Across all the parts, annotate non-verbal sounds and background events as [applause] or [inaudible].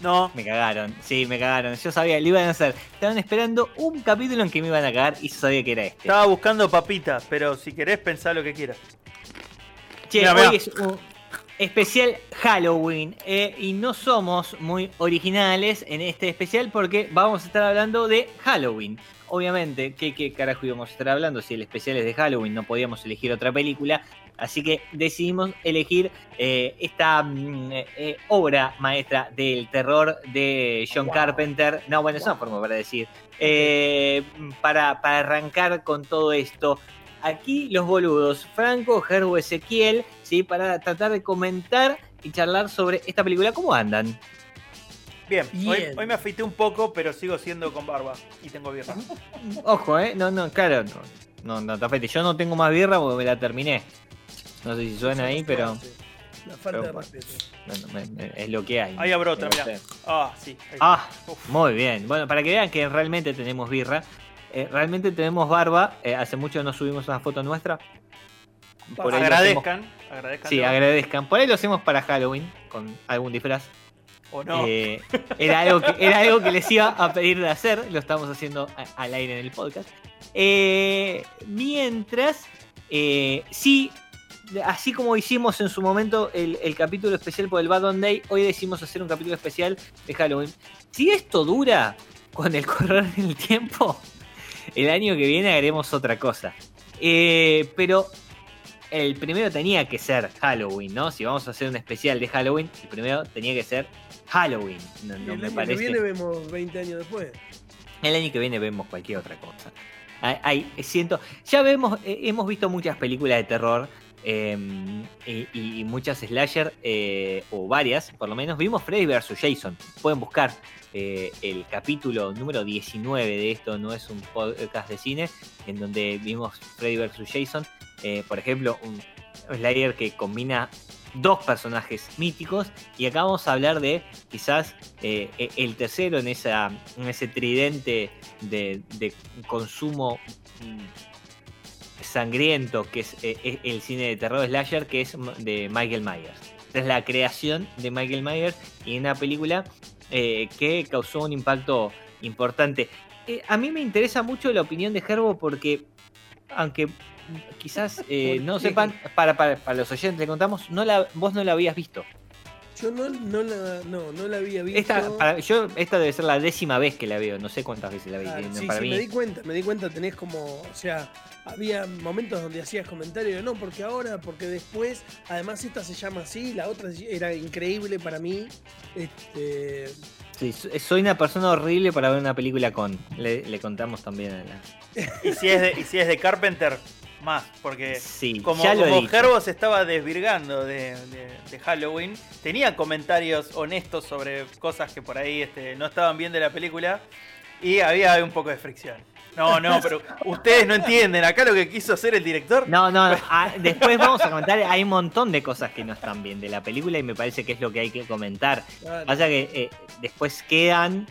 No. Me cagaron, sí, me cagaron. Yo sabía, lo iban a hacer. Estaban esperando un capítulo en que me iban a cagar y yo sabía que era este. Estaba buscando papitas, pero si querés pensar lo que quieras. Che, hoy mirá. es un especial Halloween eh, y no somos muy originales en este especial porque vamos a estar hablando de Halloween. Obviamente, ¿qué, qué carajo íbamos a estar hablando si el especial es de Halloween? No podíamos elegir otra película. Así que decidimos elegir eh, esta mm, eh, obra maestra del terror de John Carpenter. No, bueno, es una forma para decir. Eh, para, para arrancar con todo esto, aquí los boludos, Franco, Gerbo, Ezequiel, ¿sí? para tratar de comentar y charlar sobre esta película. ¿Cómo andan? Bien, Hoy, Bien. hoy me afeité un poco, pero sigo siendo con barba. Y tengo birra. Ojo, ¿eh? No, no, claro, no, no, no, Tafete, yo no tengo más birra porque me la terminé. No sé si suena ahí, pero La falta de respeto. bueno, es lo que hay. Ahí abro otra, mirá. Ah, sí. ahí. Ah, Uf. muy bien. Bueno, para que vean que realmente tenemos birra, eh, realmente tenemos barba. eh, hace mucho no subimos una foto nuestra. Por lo hacemos- agradezcan. Agradezcan. Sí, agradezcan. Por ahí lo hacemos para Halloween con algún disfraz. O no. Eh, era, algo que, era algo que les iba a pedir de hacer, lo estamos haciendo a- al aire en el podcast. Eh, mientras, eh, sí, así como hicimos en su momento el, el capítulo especial por el Bad On Day, hoy decidimos hacer un capítulo especial de Halloween. Si esto dura con el correr del tiempo, el año que viene haremos otra cosa. Eh, pero el primero tenía que ser Halloween, ¿no? Si vamos a hacer un especial de Halloween, el primero tenía que ser Halloween. No, el me año parece. que viene vemos 20 años después. El año que viene vemos cualquier otra cosa. Hay, hay- siento, ya vemos, eh, hemos visto muchas películas de terror eh, y, muchas slasher, eh, o varias, por lo menos. Vimos Freddy vs. Jason. Pueden buscar eh, el capítulo número 19 de esto, no es un podcast de cine, en donde vimos Freddy vs. Jason. Eh, por ejemplo, un Slayer que combina dos personajes míticos y acá vamos a hablar de quizás e- el tercero en, esa, en ese tridente de, de consumo mm, sangriento que es eh, eh, el cine de terror slasher que es de Michael Myers. Es la creación de Michael Myers y una película eh, que causó un impacto importante. Eh, a mí me interesa mucho la opinión de Gerbo porque aunque quizás eh, [laughs] ¿Por no sepan, para, para, para los oyentes le contamos, no la, vos no la habías visto. Yo no, no, la, no, no la había visto. Esta, para- yo, esta debe ser la décima vez que la veo, no sé cuántas veces la vi. No, sí, para sí, mí, me di cuenta, me di cuenta, tenés como, o sea, había momentos donde hacías comentarios de no, porque ahora, porque después, además esta se llama así, la otra era increíble para mí. Este, sí, so- soy una persona horrible para ver una película con. Le, le contamos también a la. [laughs] Y si es de, y si es de Carpenter, más. Porque Sí, como, como dicho. Gerbo se estaba desvirgando de, de- de Halloween, tenía comentarios honestos sobre cosas que por ahí este, no estaban bien de la película. Y había un poco de fricción. No, no, pero ustedes no entienden. Acá lo que quiso hacer el director. No, no, no, ah, después vamos a comentar. Hay un montón de cosas que no están bien de la película y me parece que es lo que hay que comentar. claro, Pasa que eh, después quedan.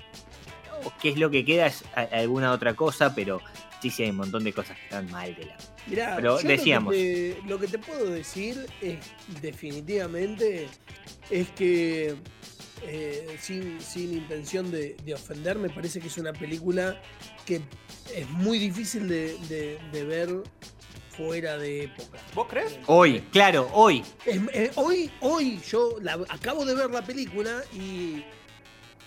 ¿Qué es lo que queda? Es a- alguna otra cosa, pero sí, sí, hay un montón de cosas que están mal de la. Mirá, pero decíamos. Lo que, te, lo que te puedo decir es definitivamente es que eh, sin, sin intención de, de ofender, me parece que es una película que es muy difícil de, de- de ver fuera de época. ¿Vos crees? Hoy, claro, hoy. Es- eh, hoy, hoy yo la- acabo de ver la película y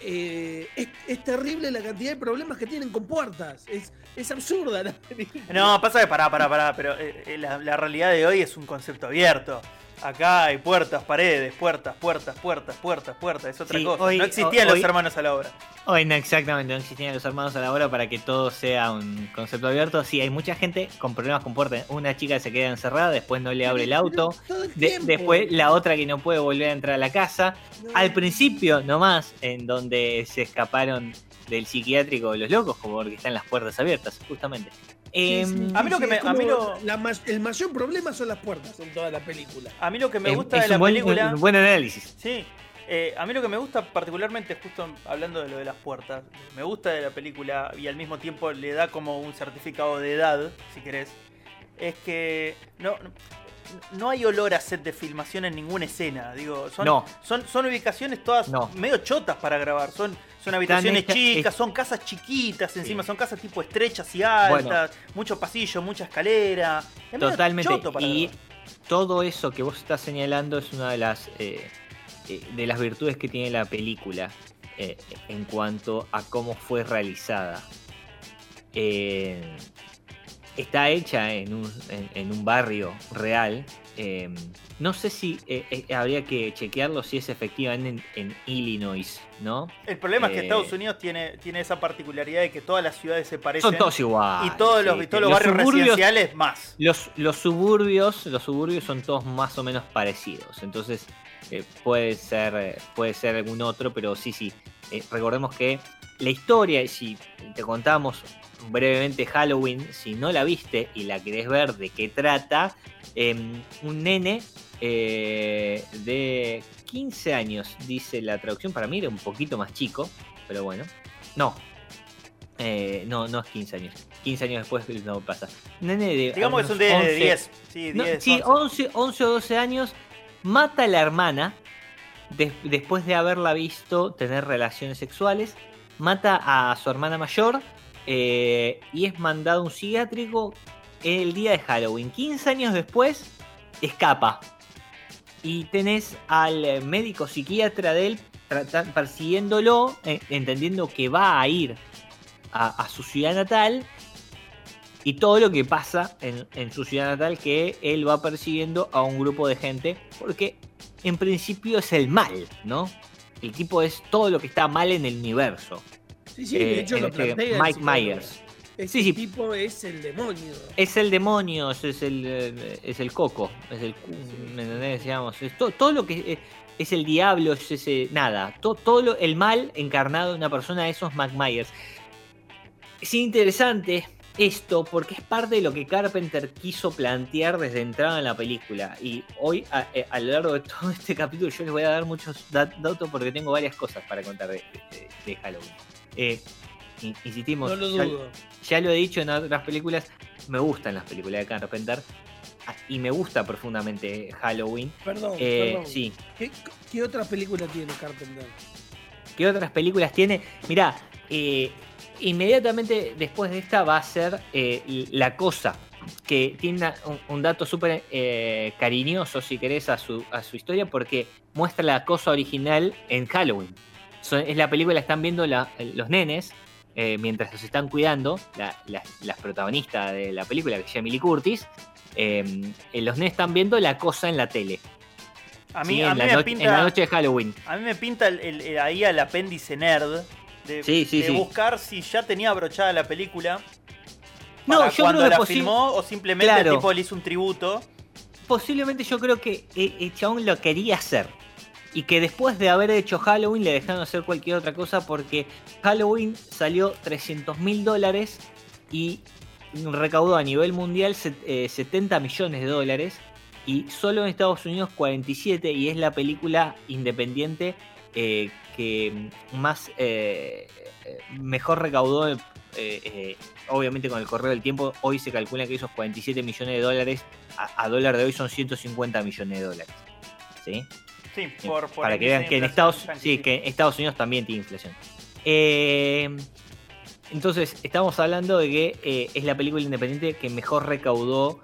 eh, es, es terrible la cantidad de problemas que tienen con puertas. Es, es absurda la [laughs] película. No, pasa que pará, pará, pará, pero eh, eh, la, la realidad de hoy es un concepto abierto. Acá hay puertas, paredes, puertas, puertas, puertas, puertas, puertas, es otra Sí, cosa. hoy- no existían hoy- los hermanos a la obra. Hoy no, exactamente, no existían los hermanos a la hora para que todo sea un concepto abierto. Sí, hay mucha gente con problemas con puertas. Una chica se queda encerrada, después no le abre el auto. El De- después la otra que no puede volver a entrar a la casa. No. Al principio nomás, en donde se escaparon del psiquiátrico de los locos, como porque están las puertas abiertas, justamente. Sí, Em, sí, A mí lo sí, que me- a mí lo- la el mayor problema son las puertas en toda la película. A mí lo que me es- gusta es de la un buen, película. un buen análisis. Sí, eh, a mí lo que me gusta particularmente, justo hablando de lo de las puertas, me gusta de la película y al mismo tiempo le da como un certificado de edad, si querés, es que no, no hay olor a set de filmación en ninguna escena. Digo, son, No. son, son ubicaciones todas No. medio chotas para grabar. Son, son habitaciones chicas, es- son casas chiquitas encima, Sí. son casas tipo estrechas y altas, Bueno. mucho pasillo, mucha escalera. Es Totalmente. choto para Y grabar. todo eso que vos estás señalando es una de las eh, eh, de las virtudes que tiene la película eh, en cuanto a cómo fue realizada. Eh, está hecha en un, en, en un barrio real. eh, no sé si eh, eh, habría que chequearlo si es efectivamente en, en Illinois, ¿no? El problema es que Estados Unidos tiene, tiene esa particularidad de que todas las ciudades se parecen. Son todos iguales. y todos los, sí. todos los barrios residenciales más. Los, los suburbios, los suburbios son todos más o menos parecidos. Entonces puede ser, puede ser algún otro, pero sí, sí. recordemos que la historia, si te contamos brevemente Halloween, si no la viste y la querés ver de qué trata, em, un nene eh, de 15 años, dice la traducción, para mí era un poquito más chico, pero bueno. No. Eh, no, no es 15 años. 15 años después no pasa. Nene de Digamos que es un unos de 11, 10. Sí, no, 10. sí, 11. 11, 11 o 12 años, mata a la hermana de- después de haberla visto tener relaciones sexuales, mata a su hermana mayor eh, y es mandado a un psiquiátrico el día de Halloween. 15 años después, escapa. Y tenés al eh, médico psiquiatra de él persiguiéndolo, eh, entendiendo que va a ir a, su ciudad natal y todo lo que pasa en su ciudad natal que él va persiguiendo a un grupo de gente porque en principio es el mal, ¿no? El tipo es todo lo que está mal en el universo. Sí, sí, Eh, de hecho lo este plantea Mike. Myers. Este Sí, sí. tipo es el demonio. Es el demonio, es el, eh, es el coco, es el... cu- ¿Me entendés? Digamos, es to- todo lo que... eh, Es el diablo, es ese... Nada, to- todo lo- el mal encarnado en una persona, eso es Mike Myers. Es interesante esto porque es parte de lo que Carpenter quiso plantear desde entrada en la película. Y hoy, a, eh, a lo largo de todo [laughs] este capítulo, yo les voy a dar muchos dat- datos porque tengo varias cosas para contar de, de- de Halloween. Eh, in- insistimos, No lo dudo. ya lo he dicho en otras películas, me gustan las películas de Carpenter ah, y me gusta profundamente Halloween. Perdón, Eh, perdón. sí. ¿Qué, qué otra película tiene Carpenter? ¿Qué otras películas tiene? Mirá, eh, inmediatamente después de esta va a ser eh, La Cosa, que tiene una- un, un dato súper eh, cariñoso, si querés, a su, a su historia, porque muestra la cosa original en Halloween. So- es la película, están viendo la- los nenes eh, mientras los están cuidando, la- la- las protagonistas de la película, que es Jamie Lee Curtis. eh, los nenes están viendo la cosa en la tele. A mí, ¿sí? a en, mí la me pinta. en la noche de Halloween. A mí me pinta el- el- el- ahí al apéndice nerd de, Sí, sí, de sí. buscar si ya tenía abrochada la película. No, para yo cuando creo que la filmó o simplemente Claro. el tipo le hizo un tributo. posiblemente yo creo que el chabón lo quería hacer. Y que después de haber hecho Halloween le dejaron hacer cualquier otra cosa porque Halloween salió 300 mil dólares y recaudó a nivel mundial set- eh, 70 millones de dólares y solo en Estados Unidos 47 y es la película independiente eh, que más eh, mejor recaudó eh, obviamente con el correo del tiempo hoy se calcula que esos 47 millones de dólares a, a dólar de hoy son 150 millones de dólares ¿sí? Sí, por, por para que vean que en Estados, sí, que en Estados Unidos también tiene inflación. Entonces, estamos hablando de que es la película independiente que mejor recaudó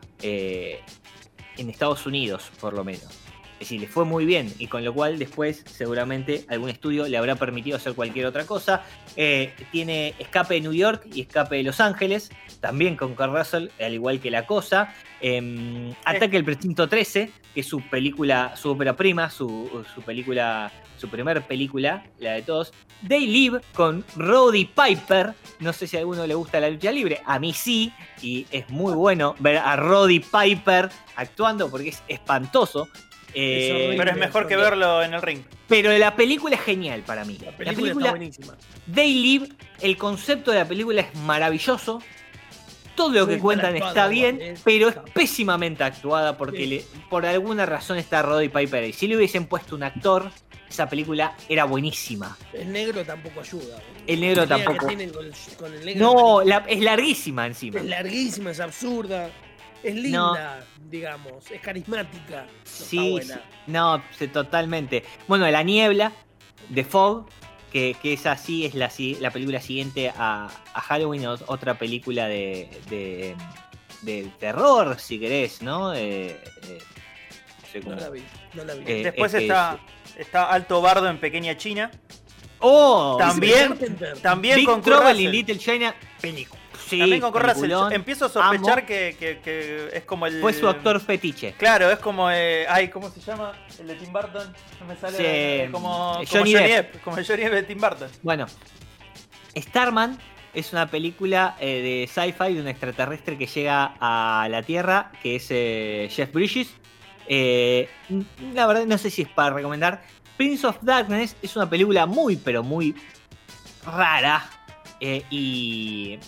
en Estados Unidos, por lo menos. Es decir, le fue muy bien y con lo cual después seguramente algún estudio le habrá permitido hacer cualquier otra cosa. Eh, tiene Escape de New York y Escape de Los Ángeles, también con Kurt Russell, al igual que La Cosa. Eh, Ataque el Precinto 13, que es su película, su ópera prima, su, su película, su primer película, la de todos. They Live con Roddy Piper. No sé si a alguno le gusta la lucha libre, a mí sí, y es muy bueno ver a Roddy Piper actuando porque es espantoso. Eh. Pero es mejor que verlo en el ring. pero la película es genial para mí. La película, está buenísima. They Live, el concepto de la película es maravilloso. Todo lo Muy que cuentan actuada, está bien, pero es pésimamente actuada porque Sí. le- por alguna razón está Roddy Piper ahí. Si le hubiesen puesto un actor, esa película era buenísima. El negro tampoco ayuda. El negro La tampoco. que tienen con el, con el negro No, la- es larguísima encima. es larguísima, es absurda. Es linda, digamos, es carismática. No Sí, buena. sí. no, totalmente. Bueno, La Niebla, de Fog, que, que es así, es la, la película siguiente a, a Halloween, o- otra película de, de, de terror, si querés, ¿no? Eh, eh, no sé No cómo- la vi, no la vi. Eh, Después es que está, está Alto Bardo en Pequeña China. ¡Oh! También-. También Big con Trouble in Little China, película. Sí, También con. Yo Empiezo a sospechar que, que- que es como el. Fue su actor fetiche. Claro, es como. eh, ay, ¿cómo se llama? El de Tim Burton. No me sale. Sí, eh, como, como Johnny Johnny, Depp. Depp. Como el Johnny Depp de Tim Burton. Bueno, Starman es una película eh, de sci-fi de un extraterrestre que llega a la Tierra, que es eh, Jeff Bridges. La verdad no sé si es para recomendar. Prince of Darkness es una película muy, pero muy rara. Eh, y,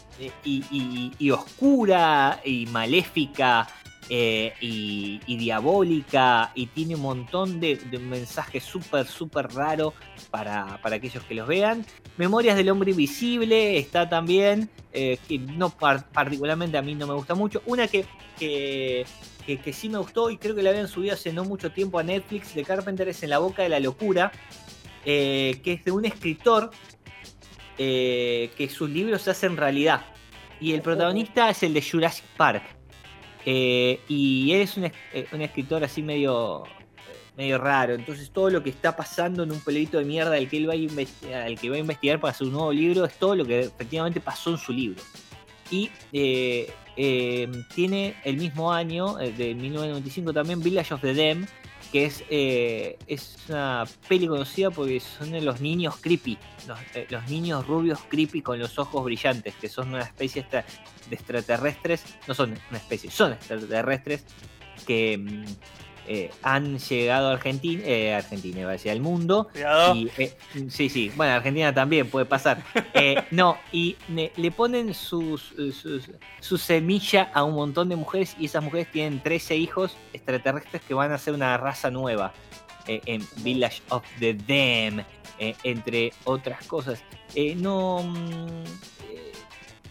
y- y- oscura y maléfica eh, y, diabólica y tiene un montón de, de mensajes súper, súper raro para, para aquellos que los vean. Memorias del hombre invisible está también, eh, que no par- particularmente a mí no me gusta mucho. Una que, que, que- sí me gustó y creo que la habían subido hace no mucho tiempo a Netflix de Carpenter es En la boca de la locura, eh, que es de un escritor eh, que sus libros se hacen realidad. Y el protagonista es el de Jurassic Park. Eh, y él es eh, un escritor así medio, medio raro. Entonces todo lo que está pasando en un peleito de mierda al que él va a al que va a investigar para un nuevo libro es todo lo que efectivamente pasó en su libro. Y tiene el mismo año, de 1995 también, Village of the Dam, que es, eh, es una peli conocida porque son de los niños creepy, los, eh, los niños rubios creepy con los ojos brillantes, que son una especie de extraterrestres, no son una especie, son extraterrestres que mm, eh, han llegado a Argentina, eh, Argentina, iba a decir, al mundo, Cuidado. y, eh, sí, sí, bueno, Argentina también puede pasar. [laughs] No, y ne- le ponen sus, sus- su semilla a un montón de mujeres y esas mujeres tienen 13 hijos extraterrestres que van a ser una raza nueva en Village of the Dam, entre otras cosas. No, mm,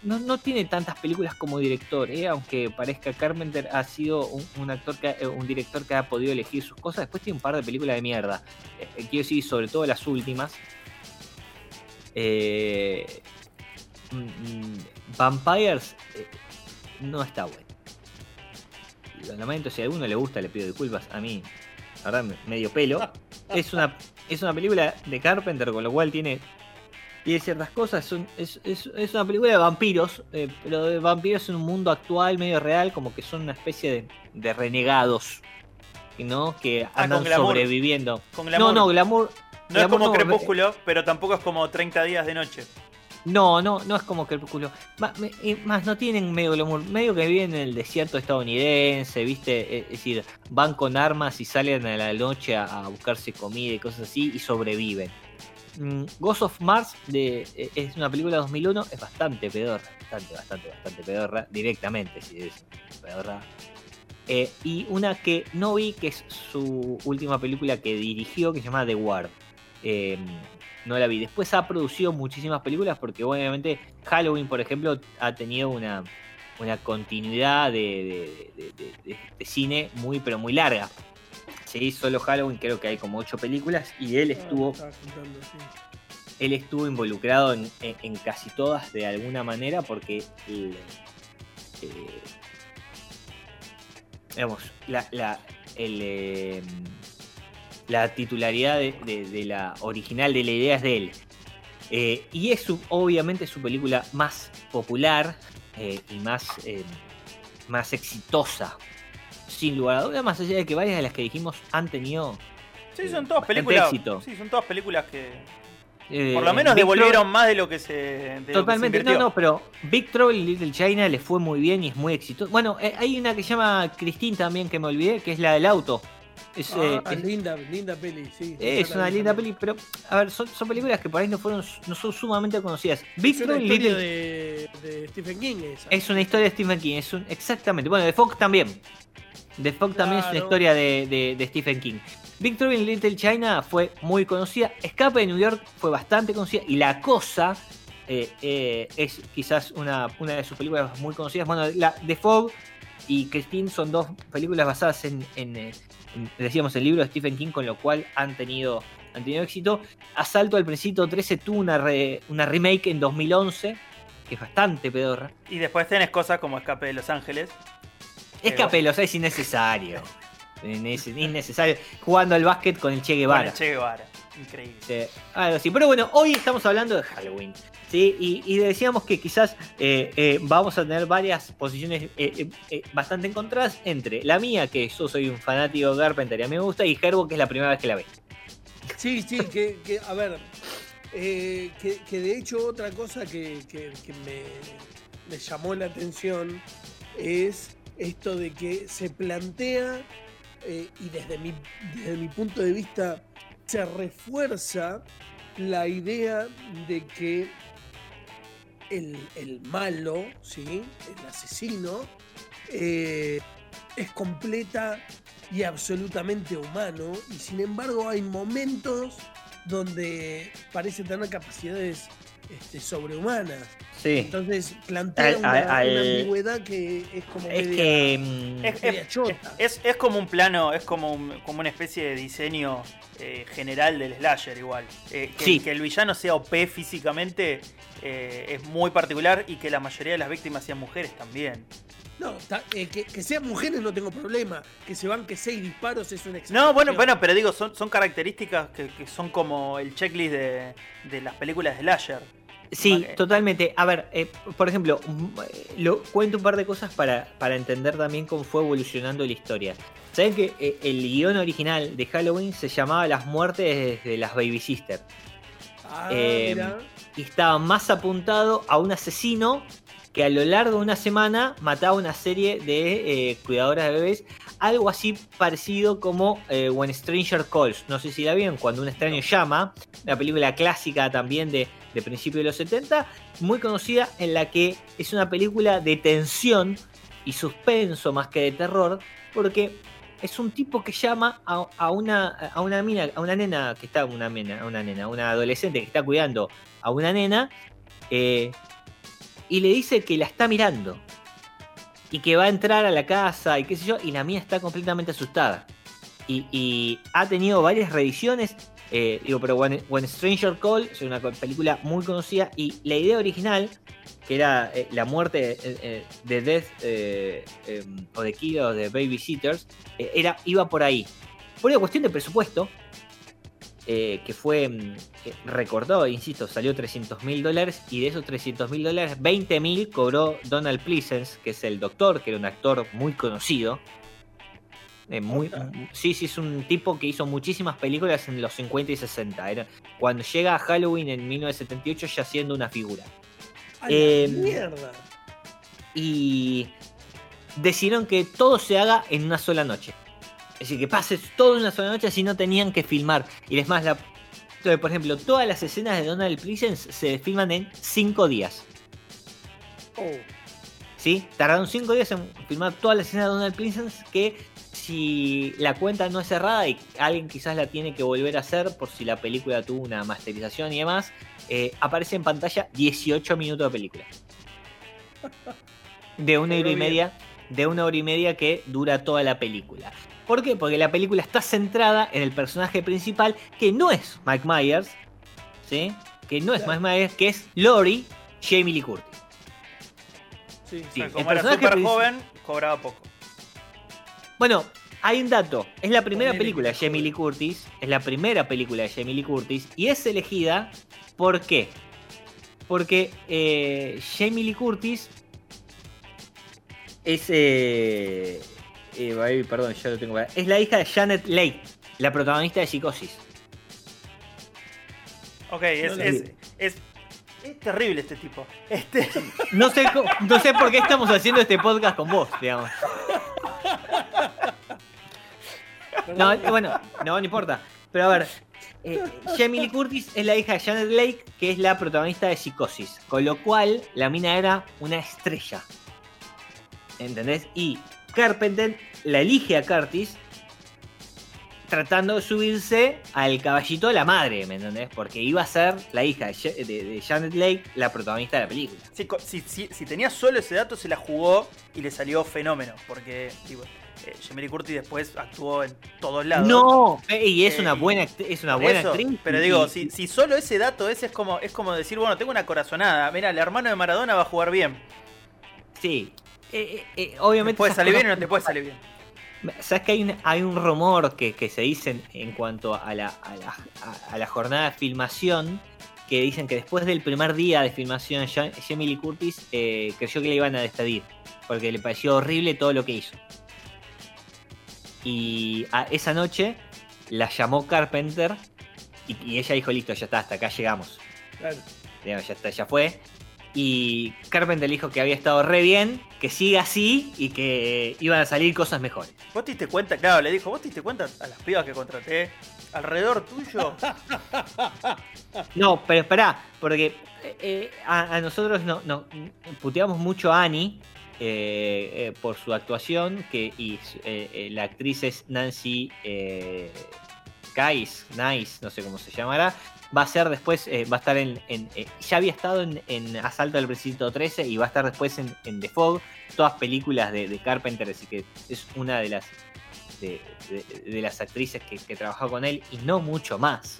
no, no tiene tantas películas como director, eh, aunque parezca Carpenter ha sido un, un actor, que, ha- eh, un director que ha podido elegir sus cosas. Después tiene un par de películas de mierda. Eh, eh, quiero decir, sobre todo las últimas. Eh, mm, mm, Vampires no está bueno. Lo lamento, si a alguno le gusta, le pido disculpas. A mí, la verdad, me- medio pelo. [laughs] Es una, es una película de Carpenter, con lo cual tiene, tiene ciertas cosas. Es, es- es una película de vampiros, eh, pero de vampiros en un mundo actual, medio real, como que son una especie de, de renegados. ¿no? Que Ah, andan con sobreviviendo. Con No, glamour. no, glamour. No es como no, Crepúsculo, pero tampoco es como 30 días de noche. No, no, no es como Crepúsculo. Más, no tienen medio glamour. Medio que viven en el desierto estadounidense, ¿viste? Eh, Es decir, van con armas y salen a la noche a, a buscarse comida y cosas así y sobreviven. Mm, Ghost of Mars eh, es una película de 2001, es bastante pedorra. Bastante, bastante, bastante pedorra. Directamente, si es pedorra. Eh, y una que no vi, que es su última película que dirigió, que se llama The Ward. Eh, no la vi. Después ha producido muchísimas películas porque obviamente Halloween, por ejemplo, ha tenido una, continuidad de- de- de cine muy pero muy larga. Sí, solo Halloween creo que hay como ocho películas y él estuvo, Ah, sí. él estuvo involucrado en, en- en casi todas de alguna manera porque el, eh, digamos, la, la- el, eh, la titularidad de, de- de la original de la idea es de él. Eh, y es su- obviamente su película más popular y más, más exitosa. Sin lugar a dudas, más allá de que varias de las que dijimos han tenido. Sí, eh, son todas películas. éxito. Sí, son todas películas que Eh, por lo menos Big devolvieron Trouble- más de lo que se. de lo que se Totalmente, no, no, pero Big Trouble in Little China le fue muy bien y es muy exitoso. Bueno, eh, hay una que se llama Christine también que me olvidé, que es la del auto. Es, eh, Ah, es- linda, linda peli, sí. es una linda peli, pero a ver, son, son películas que por ahí no fueron, no son sumamente conocidas. Big Es una historia Little de, de Stephen King esa. es una historia de Stephen King, es un, exactamente. Bueno, de Fogg también. The Fog también es una historia de, de- de Stephen King. Trouble in Little China fue muy conocida. Escape de New York fue bastante conocida. Y La Cosa eh, eh, es quizás una, una de sus películas muy conocidas. Bueno, la, The Fog y Christine son dos películas basadas en, en, eh, en, decíamos, el libro de Stephen King, con lo cual han tenido, han tenido éxito. Asalto al Principio 13 tuvo una, re- una remake en 2011, que es bastante pedorra. Y después tenés cosas como Escape de Los Ángeles. Escape, o sea, es innecesario. Es innecesario. Jugando al básquet con el Che Con Guevara. el Che Guevara. Increíble. Sí, algo así. Pero bueno, hoy estamos hablando de Halloween. ¿sí? Y, y decíamos que quizás eh, eh, vamos a tener varias posiciones eh, eh, eh, bastante encontradas entre la mía, que yo soy un fanático de Carpenter y a mí me gusta, y Gerbo, que es la primera vez que la ve. Sí, sí, que, que, a ver, eh, que, que de hecho otra cosa que, que- que me, me llamó la atención es esto de que se plantea, eh, y desde mi, desde mi punto de vista se refuerza la idea de que el, el malo, ¿sí? el asesino, eh, es completa y absolutamente humano y sin embargo hay momentos donde parece tener capacidades este, sobrehumanas. Sí. Entonces plantea Al- una, al- una al- ambigüedad que es como Es media- que. Es, media es- chota. es- es como un plano, es como, un- como una especie de diseño eh, general del slasher igual. Eh, que, Sí. que el villano sea OP físicamente eh, es muy particular y que la mayoría de las víctimas sean mujeres también. No, ta- eh, que, que sean mujeres no tengo problema. Que se banque seis disparos es una No, exageración. bueno, bueno, pero digo, son, son características que, que son como el checklist de, de las películas de slasher. Sí, totalmente. A ver, eh, por ejemplo, eh, lo, cuento un par de cosas para, para entender también cómo fue evolucionando la historia. Saben que eh, el guion original de Halloween se llamaba Las muertes de las Baby Sisters. Ah, eh. Y estaba más apuntado a un asesino que a lo largo de una semana mataba una serie de eh, cuidadoras de bebés. Algo así parecido como eh, When Stranger Calls. No sé si la vieron, cuando un extraño llama. Una película clásica también de, de principios de los 70. Muy conocida en la que es una película de tensión y suspenso más que de terror. Porque es un tipo que llama a, a una, a una mina, a una nena que está, una nena, una nena, una adolescente que está cuidando a una nena. eh, y le dice que la está mirando. Y que va a entrar a la casa y qué sé yo. Y la mía está completamente asustada. Y, y ha tenido varias reediciones. Eh, digo, pero When, Stranger Call es una película muy conocida. Y la idea original, que era eh, la muerte eh, de Death eh, o de Kill o de Babysitters, era, iba por ahí. Por una cuestión de presupuesto, que fue eh, recortado, insisto, salió 300 mil dólares y de esos 300 mil dólares, 20 mil cobró Donald Pleasence, que es el doctor, que era un actor muy conocido. Eh, muy, sí, sí, es un tipo que hizo muchísimas películas en los 50 y 60. Era, cuando llega a Halloween en 1978 ya siendo una figura. ¡A la eh, mierda! Y decidieron que todo se haga en una sola noche. Es decir, que pase todo en una sola noche, así no tenían que filmar. Y es más, la, entonces, por ejemplo, todas las escenas de Donald Pleasence se filman en 5 días. Oh, ¿Sí? Tardaron 5 días en filmar todas las escenas de Donald Pleasence que si la cuenta no es cerrada y alguien quizás la tiene que volver a hacer por si la película tuvo una masterización y demás, eh, aparece en pantalla 18 minutos de película. De una hora y media, de una hora y media que dura toda la película. ¿Por qué? Porque la película está centrada en el personaje principal que no es Mike Myers, ¿sí? Que no es Claro. Mike Myers, que es Lori Jamie Lee Curtis. sí. O sea, como era personaje princi- joven, cobraba poco. Bueno, hay un dato. Es la primera película de Jamie Lee Curtis. Es la primera película de Jamie Lee Curtis. Y es elegida. ¿Por qué? Porque eh, Jamie Lee Curtis es. eh, eh, perdón, ya lo tengo. para- Es la hija de Janet Leigh, la protagonista de Psicosis. Ok, es, No es, es, es terrible este tipo. Este, No sé, no sé por qué estamos haciendo este podcast con vos, digamos. [laughs] No, bueno, no, no importa. Pero a ver, eh, Jamie Lee Curtis es la hija de Janet Blake, que es la protagonista de Psicosis. Con lo cual, la mina era una estrella. ¿Entendés? Y Carpenter la elige a Curtis tratando de subirse al caballito de la madre, ¿me entendés? Porque iba a ser la hija de, Ja- de- de Janet Blake, la protagonista de la película. si, co- si, si- si tenía solo ese dato, se la jugó y le salió fenómeno. Porque, digo, eh, Jamie Curtis después actuó en todos lados. No, eh, y es Eh, una y- buena, es una buena eso, actriz. Pero digo, si, si solo ese dato ese es como, es como decir, bueno, tengo una corazonada. Mira, el hermano de Maradona va a jugar bien. sí, eh, eh, eh, Te obviamente. puede salir bien o no te puede salir bien. ¿Sabes que hay un, hay un rumor que, que se dice en, cuanto a la, a, la, a- la jornada de filmación? Que dicen que después del primer día de filmación, Ja- Jamie Lee Curtis eh, creyó que le iban a despedir. Porque le pareció horrible todo lo que hizo. Y a- esa noche la llamó Carpenter y, y ella dijo: Listo, ya está, hasta acá llegamos. Claro. Ya está, ya fue. Y Carpenter dijo que había estado re bien, que siga así y que iban a salir cosas mejores. ¿Vos te diste cuenta? Claro, le dijo, ¿vos te diste cuenta a las pibas que contraté alrededor tuyo? No, pero esperá, porque eh, eh, a, a nosotros no, no, puteamos mucho a Annie eh, eh, por su actuación, que y la actriz es Nancy Guys, Nice, no sé cómo se llamará. Va a ser después, eh, va a estar en. en, eh, ya había estado en, en Asalto al Precinto 13 y va a estar después en, en The Fog, todas películas de, de Carpenter, así que es una de las de, de- de las actrices que, que trabajó con él y no mucho más,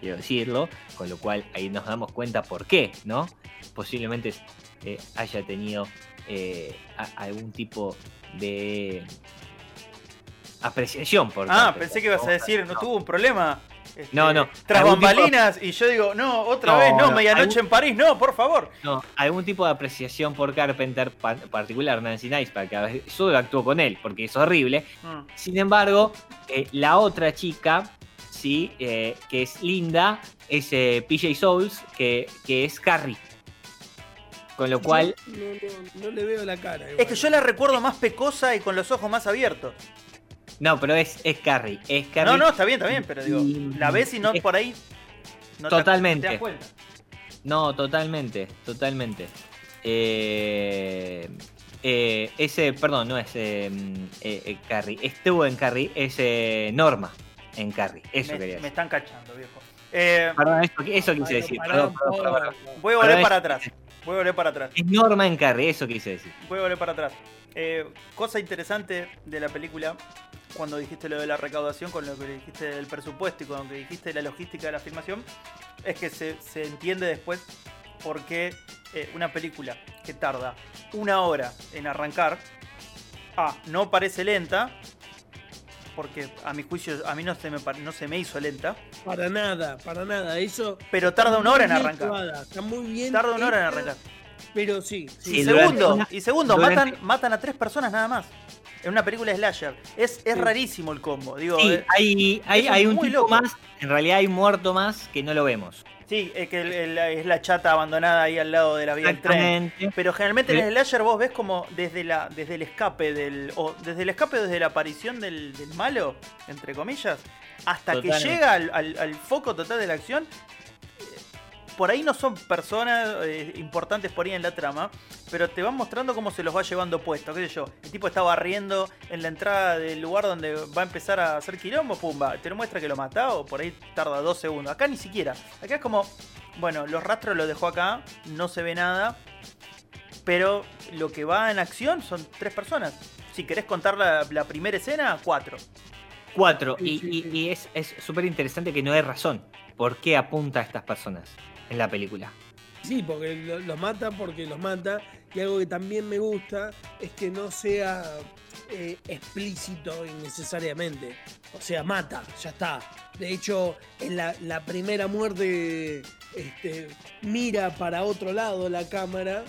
quiero decirlo, con lo cual ahí nos damos cuenta por qué, ¿no? Posiblemente eh, haya tenido eh, a- algún tipo de apreciación por Ah, Carpenter. pensé que ibas a decir, no tuvo un problema. Este, No, no. Tras tipo- bambalinas, y yo digo, no, otra No, vez, no, no, medianoche algún- en París, no, por favor. No, algún tipo de apreciación por Carpenter, pa- particular Nancy Nice, para que a veces- solo actuó con él, porque es horrible. Mm. Sin embargo, eh, la otra chica, sí, eh, que es linda, es eh, PJ Souls, que, que es Carrie. Con lo cual, no, no- no le veo la cara. Es que yo la recuerdo más pecosa y con los ojos más abiertos. No, pero es, es Carrie. Es Carrie No, no, está bien, está bien, pero digo, Y- la ves y no es- por ahí. No te- Totalmente. te das cuenta. No, totalmente, totalmente. Eh, eh, ese, perdón, no es eh, eh, eh, Carrie. Estuvo en Carrie, es eh, Norma en Carrie. Eso Me, quería me decir. están cachando, viejo. Eh, Perdón, eso, eso quise decir. Perdón, perdón, poco. perdón, perdón. voy a volver para atrás. Voy a volver para atrás. Es Norma en Carrie, eso quise decir. Voy a volver para atrás. Eh, cosa interesante de la película, cuando dijiste lo de la recaudación, con lo que dijiste del presupuesto y con lo que dijiste de la logística de la filmación, es que se, se entiende después por qué eh, una película que tarda una hora en arrancar, A, no parece lenta, porque a mi juicio a mí no se me, no se me hizo lenta, Para nada, para nada. Eso. pero tarda una hora en arrancar. Está muy bien. Tarda una hora en arrancar. Pero sí, sí. Y segundo, una- y segundo durante- matan, matan a tres personas nada más. En una película de slasher. Es, es Sí. rarísimo el combo. Digo, Sí, eh, hay, hay, un tipo loco. más, en realidad hay muerto más que no lo vemos. sí, es que el- el- es la chata abandonada ahí al lado de la vía del tren. Exactamente. Pero generalmente en Sí. el slasher vos ves como desde la desde el escape del o desde el escape desde la aparición del, del malo, entre comillas, hasta que llega al, al- al foco total de la acción. Por ahí no son personas eh, importantes por ahí en la trama, pero te van mostrando cómo se los va llevando puesto, qué sé yo. El tipo está barriendo en la entrada del lugar donde va a empezar a hacer quilombo, pumba, te lo muestra que lo mata o por ahí tarda dos segundos. Acá ni siquiera. Acá es como, bueno, los rastros los dejó acá, no se ve nada, pero lo que va en acción son tres personas. Si querés contar la, la primera escena, cuatro. Cuatro. Y, sí, y- sí. y es es súper interesante que no hay razón. ¿Por qué apunta a estas personas en la película? Sí, porque lo- los mata porque los mata. Y algo que también me gusta es que no sea eh, explícito innecesariamente. O sea, mata, ya está. De hecho, en la, la primera muerte este, mira para otro lado la cámara.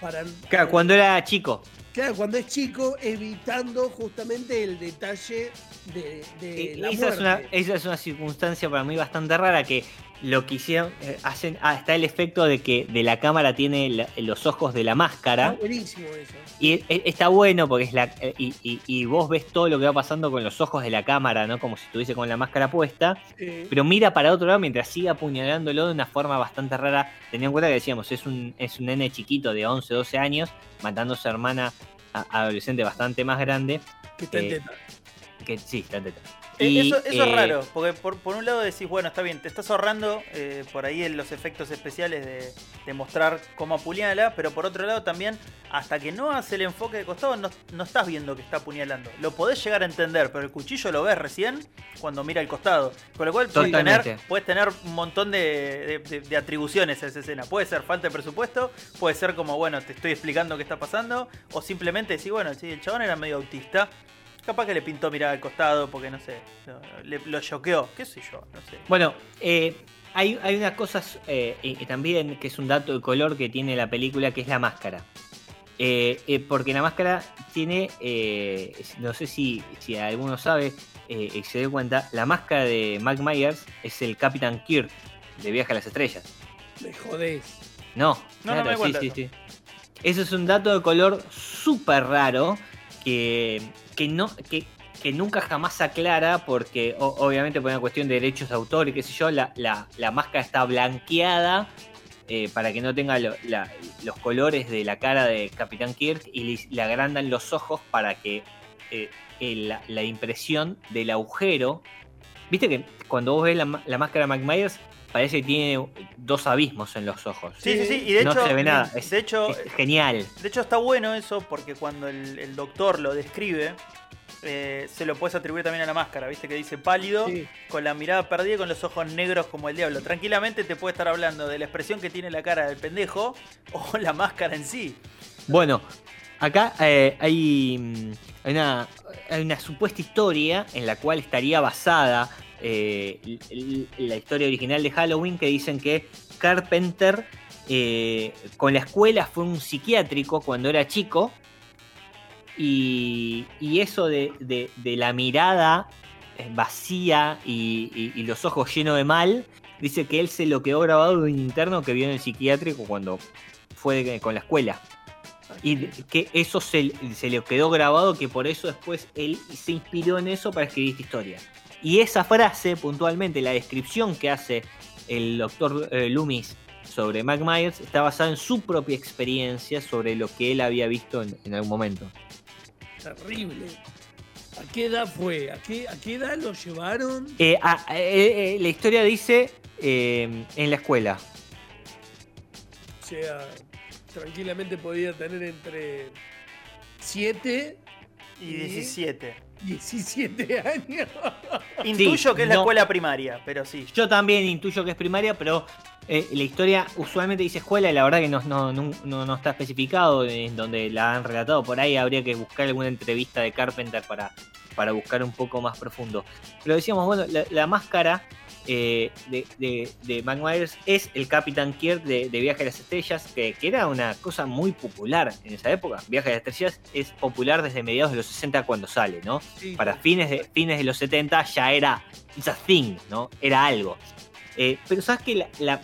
Para, Claro, cuando era chico. Claro, cuando es chico, evitando justamente el detalle de, de Eh, la esa, es una, esa es una circunstancia para mí bastante rara que lo que hicieron, eh, hacen, ah, está el efecto de que de la cámara tiene la- los ojos de la Está máscara buenísimo eso. y e- está bueno porque es la eh, y, y- y vos ves todo lo que va pasando con los ojos de la cámara, ¿no? Como si estuviese con la máscara puesta, pero mira para otro lado mientras sigue apuñalándolo de una forma bastante rara. Teniendo en cuenta que decíamos, es un, es un nene chiquito de 11, 12 años, matando a su hermana adolescente bastante más grande, que está en teta. que sí, está en teta. Eh, Y, eso eso eh, es raro, porque por, por un lado decís, bueno, está bien, te estás ahorrando eh, por ahí en los efectos especiales de, de mostrar cómo apuñala, pero por otro lado también, hasta que no hace el enfoque de costado, no, no estás viendo que está apuñalando. Lo podés llegar a entender, pero el cuchillo lo ves recién cuando mira al costado. Con lo cual puedes tener, Totalmente. puedes tener un montón de, de- de- de atribuciones a esa escena. Puede ser falta de presupuesto, puede ser como, bueno, te estoy explicando qué está pasando, o simplemente decir, bueno, sí, el chabón era medio autista. Capaz que le pintó mirar al costado porque no sé, lo, le- lo choqueó, qué sé yo, no sé. Bueno, eh, hay, hay unas cosas eh, y- y también que es un dato de color que tiene la película, que es la máscara. Eh, eh, porque la máscara tiene, eh, no sé si, si alguno sabe eh, y se dio cuenta, la máscara de Mike Myers es el Capitán Kirk de Viaje a las Estrellas. Me jodés. No, No, no me sí, cuenta sí, eso. sí. Eso es un dato de color súper raro que, que, no, que, que nunca jamás aclara porque obviamente por una cuestión de derechos de autor y qué sé yo, la, la- la máscara está blanqueada eh, para que no tenga lo- los colores de la cara de Capitán Kirk y le, le agrandan los ojos para que eh, el- la, impresión del agujero... Viste que cuando vos ves la, la máscara de Mike Myers parece que tiene dos abismos en los ojos. Sí, sí, sí, y de no hecho, se ve nada. Es, de hecho, es genial. de hecho está bueno eso porque cuando el, el doctor lo describe, eh, se lo puedes atribuir también a la máscara, viste que dice pálido, Sí. con la mirada perdida y con los ojos negros como el diablo. Tranquilamente te puede estar hablando de la expresión que tiene la cara del pendejo [laughs] o la máscara en sí. Bueno, acá eh, hay, mm, hay una, hay una supuesta historia en la cual estaría basada eh, la historia original de Halloween que dicen que Carpenter eh, con la escuela fue un psiquiátrico cuando era chico y, eso de, la mirada eh, vacía y, los ojos llenos de mal, dice que él se lo quedó grabado de un interno que vio en el psiquiátrico cuando fue con la escuela. Y que eso se, se le quedó grabado, que por eso después él se inspiró en eso para escribir esta historia. Y esa frase, puntualmente, la descripción que hace el doctor eh, Loomis sobre Mac Myers, está basada en su propia experiencia sobre lo que él había visto en, en algún momento. Terrible. ¿A qué edad fue? ¿A qué, a qué edad lo llevaron? Eh, ah, eh, eh, la historia dice eh, en la escuela. O sea, tranquilamente podía tener entre 7 Y ¿Y? 17. Y 17 años. Intuyo que es la escuela primaria, pero sí. Yo también intuyo que es primaria, pero eh, la historia usualmente dice escuela y la verdad que no, no, no, no- no está especificado en donde la han relatado. Por ahí habría que buscar alguna entrevista de Carpenter para, para buscar un poco más profundo. Pero decíamos, bueno, la, la máscara eh, de, de, de Mac Myers es el Capitán Kirk de, de Viaje a las Estrellas, que, que era una cosa muy popular en esa época. Viaje a las Estrellas es popular desde mediados de los 60 cuando sale, ¿no? Sí, para fines de, fines de los 70 ya era it's a thing, ¿no? Era algo. Eh, pero sabes que la, la-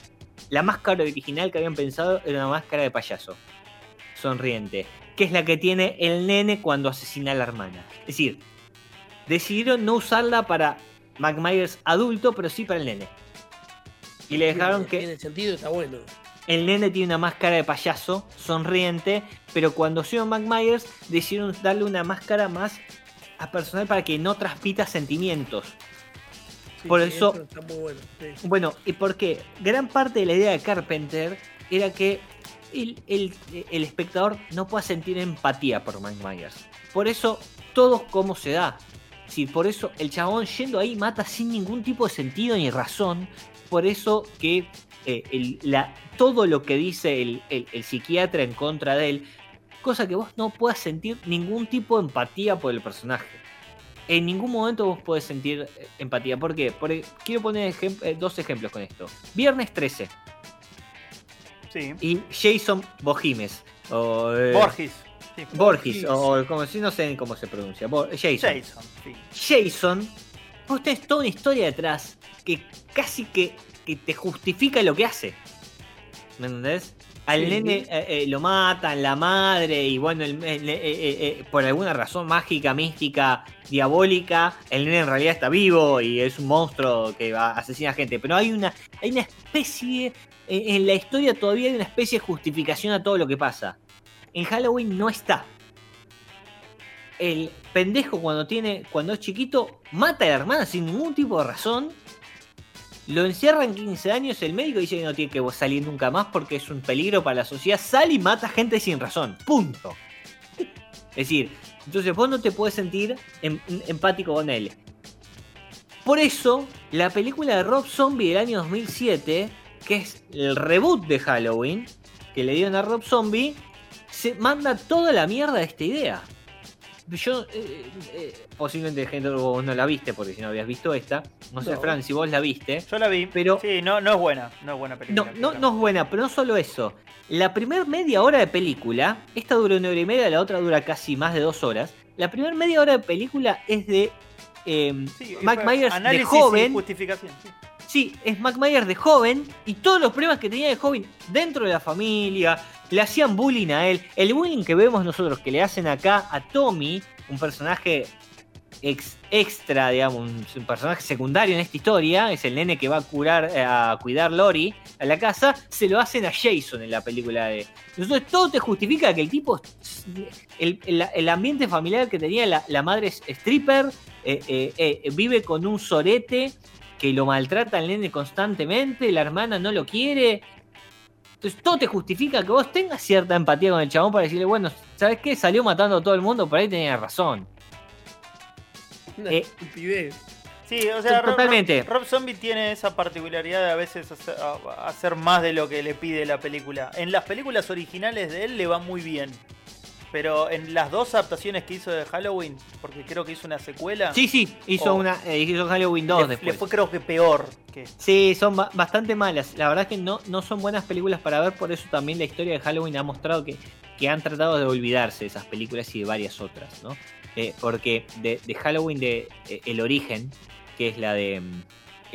la máscara original que habían pensado era una máscara de payaso. Sonriente. Que es la que tiene el nene cuando asesina a la hermana. Es decir, decidieron no usarla para Mac Myers adulto, pero sí para el nene. Y le dejaron que Tiene sentido, está bueno. el nene tiene una máscara de payaso, sonriente, pero cuando hicieron Mac Myers decidieron darle una máscara más a personal para que no transmita sentimientos. Sí, Por sí, eso- Está muy bueno. sí. Bueno, ¿y por qué? Gran parte de la idea de Carpenter era que el, el- el espectador no pueda sentir empatía por Mike Myers. Por eso, todo como se da. Sí, por eso el chabón yendo ahí mata sin ningún tipo de sentido ni razón. Por eso que eh, el- la- todo lo que dice el, el- el psiquiatra en contra de él cosa que vos no puedas sentir ningún tipo de empatía por el personaje. En ningún momento vos podés sentir eh, empatía. ¿Por qué? Porque quiero poner ejem- eh, dos ejemplos con esto. Viernes 13 Sí. y Jason Bojimes. O, eh, Borges. Sí. Borges, o, o como si no sé cómo se pronuncia. Bo- Jason. Jason. sí. Jason, vos tenés toda una historia detrás que casi que, que te justifica lo que hace. ¿Me entendés? Al Sí. nene eh, eh, lo matan, la madre, y bueno, el- el- eh, eh, eh, por alguna razón mágica, mística, diabólica, el nene en realidad está vivo y es un monstruo que va, asesina gente. Pero hay una, hay una especie, en, en la historia todavía hay una especie de justificación a todo lo que pasa. En Halloween no está el pendejo cuando tiene cuando es chiquito mata a la hermana sin ningún tipo de razón. Lo encierran 15 años, el médico dice que no tiene que salir nunca más porque es un peligro para la sociedad. Sale y mata gente sin razón. Punto. Es decir, entonces vos no te puedes sentir em- empático con él. Por eso, la película de Rob Zombie del año 2007, que es el reboot de Halloween, que le dieron a Rob Zombie, se manda toda la mierda de esta idea. Yo, eh, eh, posiblemente gente vos no la viste, porque si no habías visto esta. No sé, No. Fran, si vos la viste. Yo la vi. Pero- Sí, no, no es buena. No es buena No, película. no, no es buena, pero no solo eso. La primer media hora de película, esta dura una hora y media, la otra dura casi más de dos horas. La primer media hora de película es de eh, Sí, Mike Myers de joven. justificación. sí. Sí, es Mac de joven y todos los problemas que tenía de joven dentro de la familia, le hacían bullying a él. El bullying que vemos nosotros que le hacen acá a Tommy, un personaje ex- extra, digamos, un, personaje secundario en esta historia, es el nene que va a curar, eh, a cuidar Lori a la casa, se lo hacen a Jason en la película de. Entonces todo te justifica que el tipo, el, ambiente familiar que tenía la, madre es stripper, eh, eh, vive con un sorete que lo maltrata al nene constantemente, la hermana no lo quiere. Entonces todo te justifica que vos tengas cierta empatía con el chabón para decirle, bueno, ¿sabes qué? Salió matando a todo el mundo, por ahí tenía razón. Una Eh, estupidez. Sí, o sea, Rob- Totalmente. Rob, Rob Zombie tiene esa particularidad de a veces hacer, a- hacer más de lo que le pide la película. En las películas originales de él le va muy bien. Pero en las dos adaptaciones que hizo de Halloween, porque creo que hizo una secuela, Sí, sí, hizo una eh, hizo Halloween 2 le, después. le fue creo que peor. Que, Sí, son ba- bastante malas. La verdad es que no, no son buenas películas para ver, por eso también la historia de Halloween ha mostrado que, que han tratado de olvidarse de esas películas y de varias otras, ¿no? Eh, porque de, de Halloween de eh, El Origen, que es la de mm,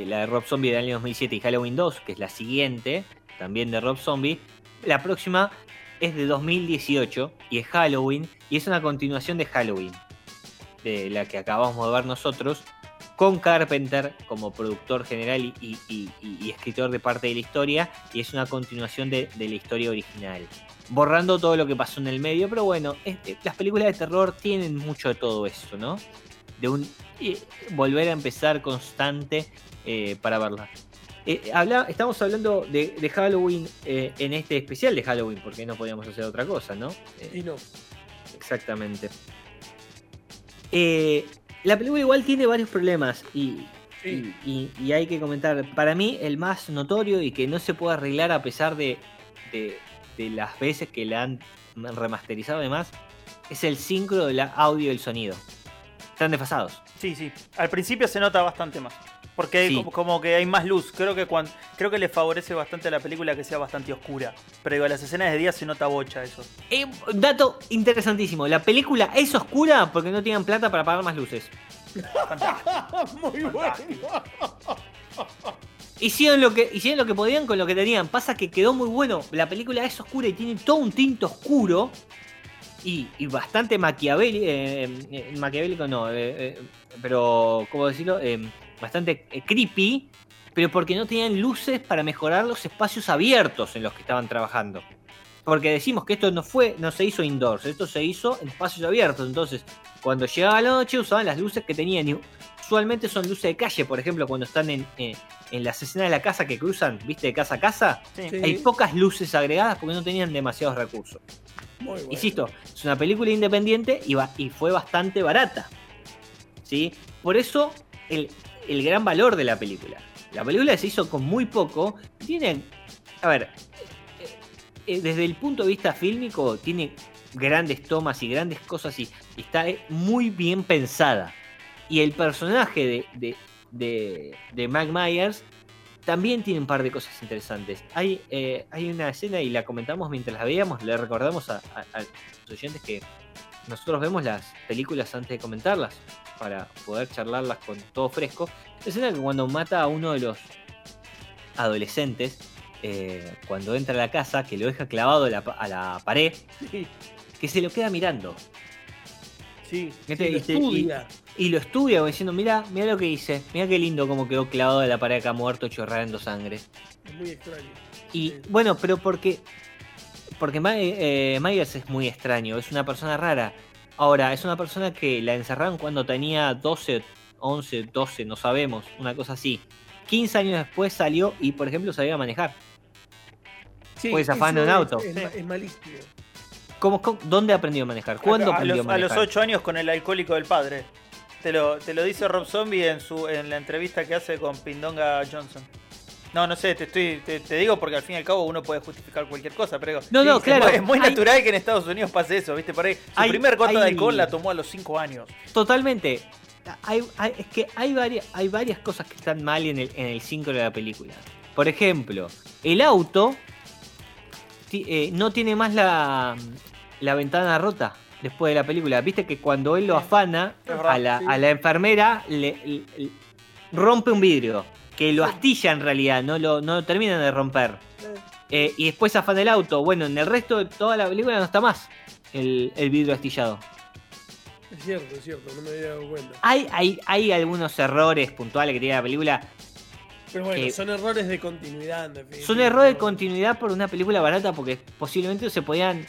eh, la de Rob Zombie del año 2007 y Halloween 2, que es la siguiente, también de Rob Zombie, la próxima es de 2018 y es Halloween y es una continuación de Halloween, de la que acabamos de ver nosotros, con Carpenter como productor general y, escritor de parte de la historia, y es una continuación de, la historia original. Borrando todo lo que pasó en el medio, pero bueno, es- eh, las películas de terror tienen mucho de todo esto, ¿no? De un volver a empezar constante eh, para verla. Eh, habla- estamos hablando de, de Halloween eh, en este especial de Halloween, porque no podíamos hacer otra cosa, ¿no? Eh, Y no. Exactamente. Eh, la película igual tiene varios problemas y, Sí. y- y- y hay que comentar. Para mí, el más notorio y que no se puede arreglar a pesar de, de- de las veces que la han remasterizado además, es el sincro del audio y el sonido. Están desfasados. sí, sí. Al principio se nota bastante más. Porque hay Sí. como, como que hay más luz. Creo que cuan- creo que le favorece bastante a la película que sea bastante oscura. Pero digo, las escenas de día se nota bocha eso. Eh, dato interesantísimo. La película es oscura porque no tienen plata para pagar más luces. [laughs] Fantástico. Muy bueno. Hicieron lo que hicieron lo que podían con lo que tenían. Pasa que quedó muy bueno. La película es oscura y tiene todo un tinte oscuro y, y bastante maquiavélico. maquiavélico no, eh, eh, pero ¿cómo decirlo? Bastante eh, creepy. Pero porque no tenían luces para mejorar los espacios abiertos en los que estaban trabajando. Porque decimos que esto no fue, no se hizo indoors, esto se hizo en espacios abiertos. Entonces, cuando llegaba la noche usaban las luces que tenían. Y usualmente son luces de calle, por ejemplo, cuando están en, eh, en las escenas de la casa que cruzan, ¿viste? De casa a casa. Sí. Sí. Hay pocas luces agregadas porque no tenían demasiados recursos. Muy bueno. Insisto, es una película independiente y, y fue bastante barata. ¿sí? Por eso el, el gran valor de la película. La película se hizo con muy poco. Tiene, a ver, eh, eh, desde el punto de vista fílmico, tiene grandes tomas y grandes cosas y, está eh, muy bien pensada. Y el personaje de, de, de, de Mike Myers también tiene un par de cosas interesantes. Hay, hay una escena y la comentamos mientras la veíamos, le recordamos a los oyentes que nosotros vemos las películas antes de comentarlas para poder charlarlas con todo fresco. Escena que cuando mata a uno de los adolescentes, eh, cuando entra a la casa, que lo deja clavado a la, a la pared, Sí, que se lo queda mirando. sí. Este- sí, lo este- estudia. Y lo estudia como diciendo, mira, mira lo que hice, mira qué lindo como quedó clavado a la pared acá muerto, chorreando sangre. Es muy extraño. Y Sí. bueno, pero porque. Porque Ma- eh, Myers es muy extraño, es una persona rara. Ahora, es una persona que la encerraron cuando tenía 12, 11, 12, no sabemos, una cosa así. 15 años después salió y, por ejemplo, sabía manejar. Sí, Pues zafando en auto. Es, malísimo. ¿Cómo, cómo- dónde aprendió a manejar? ¿Cuándo a, aprendió los, a a los manejar? 8 años con el alcohólico del padre. Te lo, te lo dice Rob Zombie en su en la entrevista que hace con Pindonga Johnson. No, no sé, te estoy te, te digo porque al fin y al cabo uno puede justificar cualquier cosa, pero no, claro, muy- Es muy hay- natural que en Estados Unidos pase eso, ¿viste? Por ahí, su Hay- primer gota de alcohol la tomó a los 5 años. Totalmente. Hay, hay- es que hay varias, hay varias cosas que están mal en el, en el 5 de la película. Por ejemplo, el auto eh, no tiene más la, la ventana rota después de la película. Viste que cuando él lo afana verdad, a la, sí. a la enfermera, le, le- le- rompe un vidrio. Que lo astilla en realidad, no lo, no lo terminan de romper. Eh, y después afana el auto. Bueno, en el resto de toda la película no está más el, el vidrio astillado. Es cierto, es cierto, no me había dado cuenta. Hay, hay, hay algunos errores puntuales que tiene la película. Pero bueno, son errores de continuidad, en definitiva. Son errores de continuidad por una película barata porque posiblemente se podían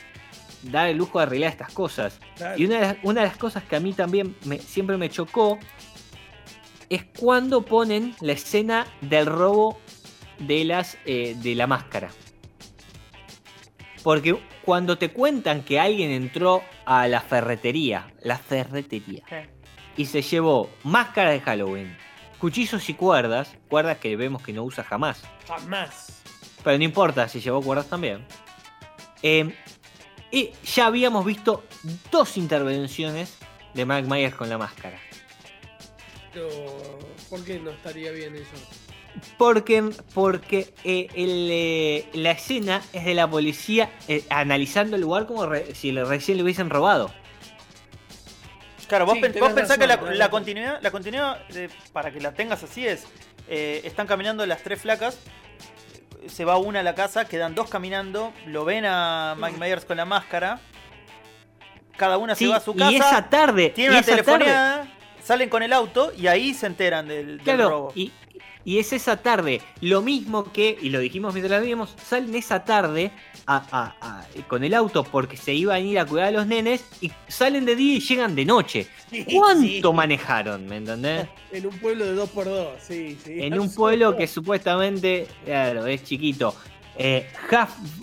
dar el lujo de arreglar estas cosas. Claro. Y una de las, una de las cosas que a mí también me- siempre me chocó es cuando ponen la escena del robo de, las, eh, de la máscara. Porque cuando te cuentan que alguien entró a la ferretería, la ferretería, y se llevó máscaras de Halloween, cuchillos y cuerdas, cuerdas que vemos que no usa jamás, Jamás. pero no importa, se llevó cuerdas también. Eh, y ya habíamos visto dos intervenciones de Mike Myers con la máscara. ¿Por qué no estaría bien eso? Porque, porque eh, el, eh, la escena es de la policía eh, analizando el lugar como re- si le- recién le hubiesen robado. Claro, vos, Sí, pen- tenés vos pensás que la, continuidad, la continuidad de- para que la tengas así es, eh, están caminando las tres flacas, se va una a la casa, quedan dos caminando, lo ven a Mike Myers con la máscara, cada una Sí, se va a su y casa, esa tarde, tiene y una esa tarde- telefonía, salen con el auto y ahí se enteran del, del Claro, robo. y, y es esa tarde, lo mismo que, y lo dijimos mientras la vimos, salen esa tarde a- a- a- con el auto porque se iban a ir a cuidar a los nenes y salen de día y llegan de noche. [laughs] ¿Cuánto manejaron, me entendés? [laughs] En un pueblo de 2x2, sí, sí. En un pueblo que [laughs] supuestamente, claro, es chiquito. Eh,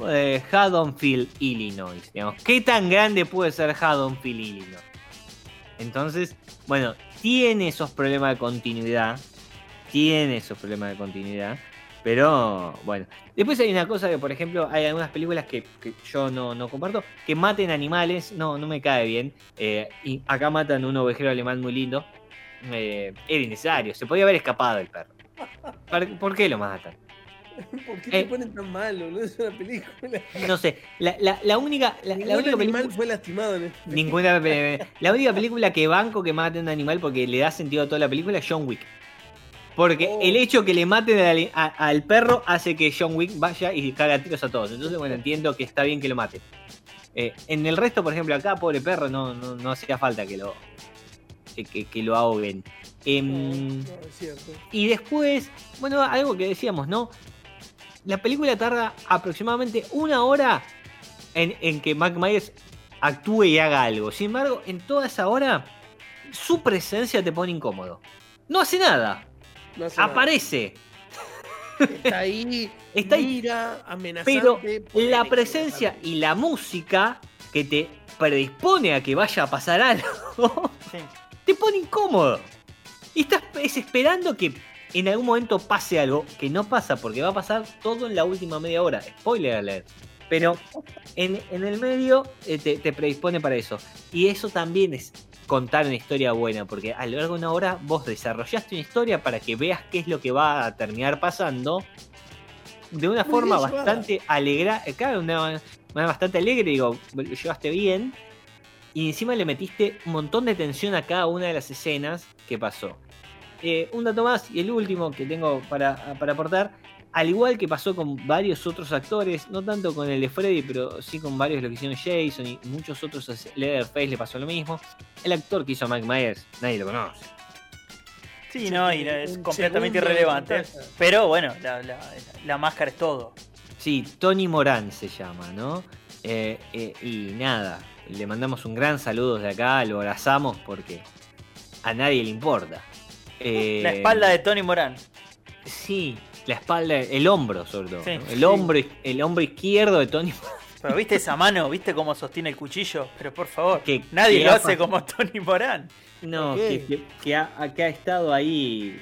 eh, Haddonfield, Illinois. Digamos. ¿Qué tan grande puede ser Haddonfield, Illinois? Entonces, bueno, tiene esos problemas de continuidad. Tiene esos problemas de continuidad. Pero, bueno. Después hay una cosa que, por ejemplo, hay algunas películas que, yo no, no comparto. Que maten animales, no, no me cae bien. Eh, y acá matan un ovejero alemán muy lindo. Eh, era innecesario. Se podía haber escapado el perro. ¿Para- ¿Por qué lo matan? [laughs] ¿Por qué Eh. te ponen tan mal, boludo? Es una película. No sé. La, la- la única, la, única animal película. fue lastimado en este. Ninguna, eh, la única película que banco que maten a un animal porque le da sentido a toda la película es John Wick. Porque Oh. el hecho que le maten al, a- al perro hace que John Wick vaya y caga tiros a todos. Entonces, bueno, entiendo que está bien que lo maten. Eh, en el resto, por ejemplo, acá, pobre perro, no, no, no hacía falta que lo, que, lo ahoguen. Em, No, no, y después, bueno, algo que decíamos, ¿no? La película tarda aproximadamente una hora en, en que Mac Myers actúe y haga algo. Sin embargo, en toda esa hora, su presencia te pone incómodo. No hace nada, No hace nada. aparece. Está ahí, [laughs] Está ahí. mira, amenazante. Pero la presencia amenazante. y la música que te predispone a que vaya a pasar algo, Sí. [laughs] te pone incómodo. Y estás es esperando que en algún momento pase algo que no pasa porque va a pasar todo en la última media hora. Spoiler alert. Pero en, en el medio eh, te, te predispone para eso. Y eso también es contar una historia buena, porque a lo largo de una hora vos desarrollaste una historia para que veas qué es lo que va a terminar pasando de una Muy forma bien bastante alegra, eh, claro, una manera bastante alegre, digo, lo llevaste bien. Y encima le metiste un montón de tensión a cada una de las escenas que pasó. Eh, un dato más y el último que tengo para, para aportar. Al igual que pasó con varios otros actores, no tanto con el de Freddy, pero sí con varios de lo que hicieron Jason y muchos otros, a Leatherface le pasó lo mismo. El actor que hizo a Mike Myers, nadie lo conoce. Sí, no, y es completamente irrelevante. Pero bueno, la, la- la máscara es todo. Sí, Tony Morán se llama, ¿no? Eh, eh, y nada, le mandamos un gran saludo de acá, lo abrazamos porque a nadie le importa. Eh, La espalda de Tony Morán. Sí, la espalda, el hombro sobre todo. Sí. ¿no? El, Sí. hombro, el hombro izquierdo de Tony Morán. Pero viste esa mano, viste cómo sostiene el cuchillo. Pero por favor, Que- nadie que lo ha hace como Tony Morán. No, que, que- que ha, que ha estado ahí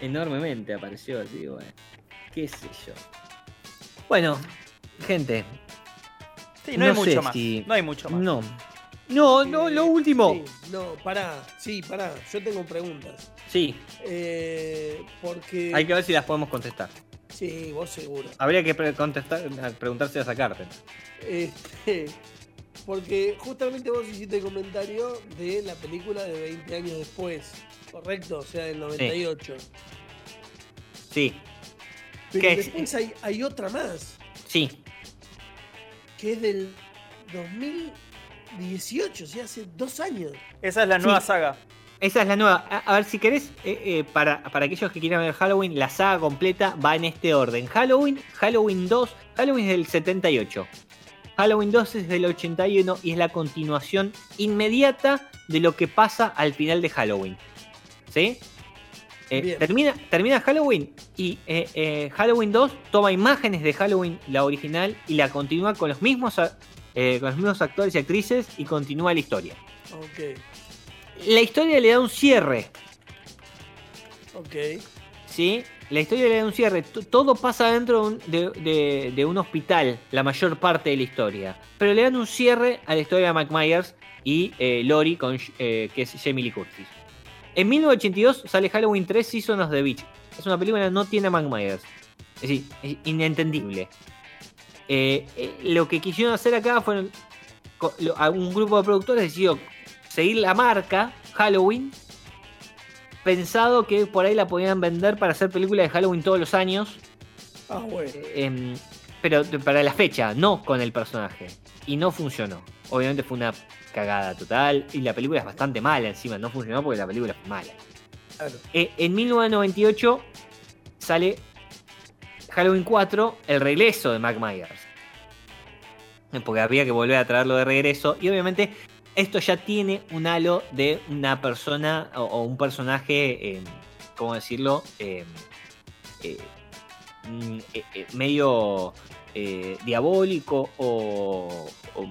enormemente, apareció así, bueno. Qué sé yo. Bueno, gente, Sí, no, hay No sé mucho más. si- No hay mucho más. no. No, no, lo último. Sí, no, pará, sí, pará. Yo tengo preguntas. Sí, Eh, porque. hay que ver si las podemos contestar. Sí, vos seguro. Habría que pre- contestar, preguntarse a sacarte. Este, porque justamente vos hiciste el comentario de la película de 20 años después, ¿correcto? O sea, del 98. Sí, Pero ¿Qué es? después hay, hay otra más, sí. que es del 2018, o sea, hace dos años. Esa es la nueva Sí. saga. Esa es la nueva. A, a ver, si querés, eh, eh, para, para aquellos que quieran ver Halloween, la saga completa va en este orden. Halloween, Halloween 2, Halloween es del 78. Halloween 2 es del 81 y es la continuación inmediata de lo que pasa al final de Halloween. ¿Sí? Eh, termina, termina Halloween y eh, eh, Halloween 2 toma imágenes de Halloween, la original, y la continúa con los mismos, eh, con los mismos actores y actrices y continúa la historia. Ok, La historia le da un cierre, ok. ¿sí? La historia le da un cierre. T- Todo pasa dentro de un, de- de- de un hospital, la mayor parte de la historia. Pero le dan un cierre a la historia de Mike Myers y eh, Lori, con, eh, que es Jamie Lee Curtis. En 1982 sale Halloween 3 Seasons of the Beach. Es una película que no tiene a Mike Myers. Es decir, es inentendible. Eh, eh, lo que quisieron hacer acá fueron. Un grupo de productores decidió seguir la marca Halloween pensado que por ahí la podían vender para hacer películas de Halloween todos los años, Ah, bueno. em, pero para la fecha, no con el personaje. Y no funcionó. Obviamente fue una cagada total y la película es bastante mala encima, no funcionó porque la película fue mala. Claro. Eh, en 1998 sale Halloween 4, el regreso de Mike Myers. Porque había que volver a traerlo de regreso. Y obviamente esto ya tiene un halo de una persona o, o un personaje, eh, ¿cómo decirlo? Eh, eh, mm, eh, eh, medio diabólico o... o-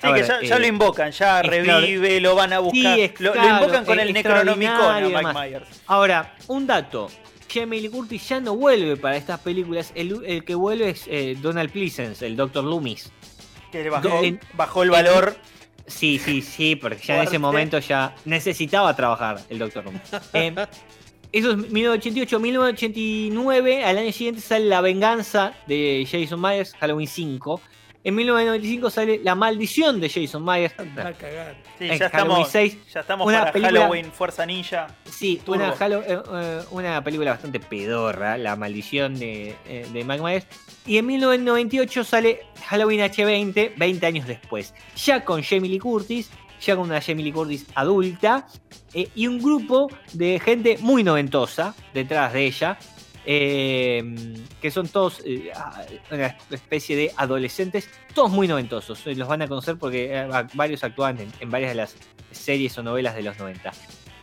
Sí, que ya, ya lo invocan, ya revive, lo van a buscar. lo, invocan con el Necronomicon a Mike. Myers. Ahora, un dato. Jamie Lee Curtis ya no vuelve para estas películas. El, el que vuelve es eh, Donald Pleasence, el Dr. Loomis. Que le bajó, el valor. Sí, sí, sí, porque ya en ese momento ya necesitaba trabajar el Dr. Loomis. [laughs] Eh, eso es 1988, 1989. Al año siguiente sale La Venganza de Jason Myers, Halloween 5. En 1995 sale La Maldición de Jason Myers. Anda a cagar. Sí, en ya Halloween estamos, 6. ya estamos una para película- Halloween Fuerza Ninja. Sí, una, eh, eh, una película bastante pedorra, La maldición de, eh, de Mike Myers. Y en 1998 sale Halloween H20, 20 años después. Ya con Jamie Lee Curtis, ya con una Jamie Lee Curtis adulta. eh, y un grupo de gente muy noventosa detrás de ella. Eh, que son todos eh, una especie de adolescentes, todos muy noventosos. eh, Los van a conocer porque varios actúan en- varias de las series o novelas de los 90.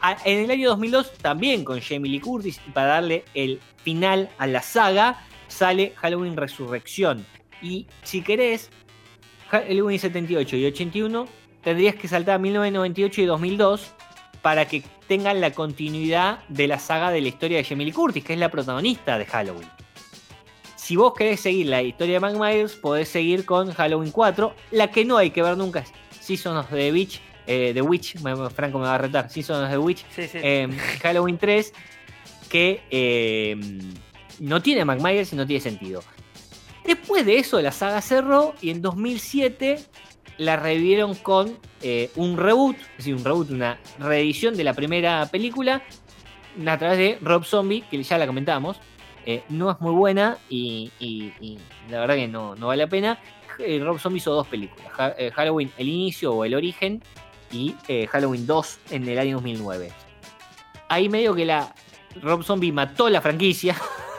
A- En el año 2002, también con Jamie Lee Curtis, y para darle el final a la saga, sale Halloween Resurrección. Y si querés, Halloween 78 y 81, tendrías que saltar a 1998 y 2002 para que tengan la continuidad de la saga de la historia de Jamie Lee Curtis, que es la protagonista de Halloween. si vos querés seguir la historia de Mike Myers, podés seguir con Halloween 4. La que no hay que ver nunca es Season of the Witch. eh, the Witch, Franco me va a retar. Season of the Witch. Sí, sí. eh, Halloween 3. Que eh, no tiene Mike Myers y no tiene sentido. Después de eso, la saga cerró y en 2007 la revivieron con eh, un reboot, es decir, un reboot, una reedición de la primera película a través de Rob Zombie, que ya la comentamos. Eh, no es muy buena y, y- y la verdad que no, no vale la pena. Eh, Rob Zombie hizo dos películas: Ha- Halloween El Inicio o El Origen y eh, Halloween 2 en el año 2009. Ahí medio que la Rob Zombie mató la franquicia.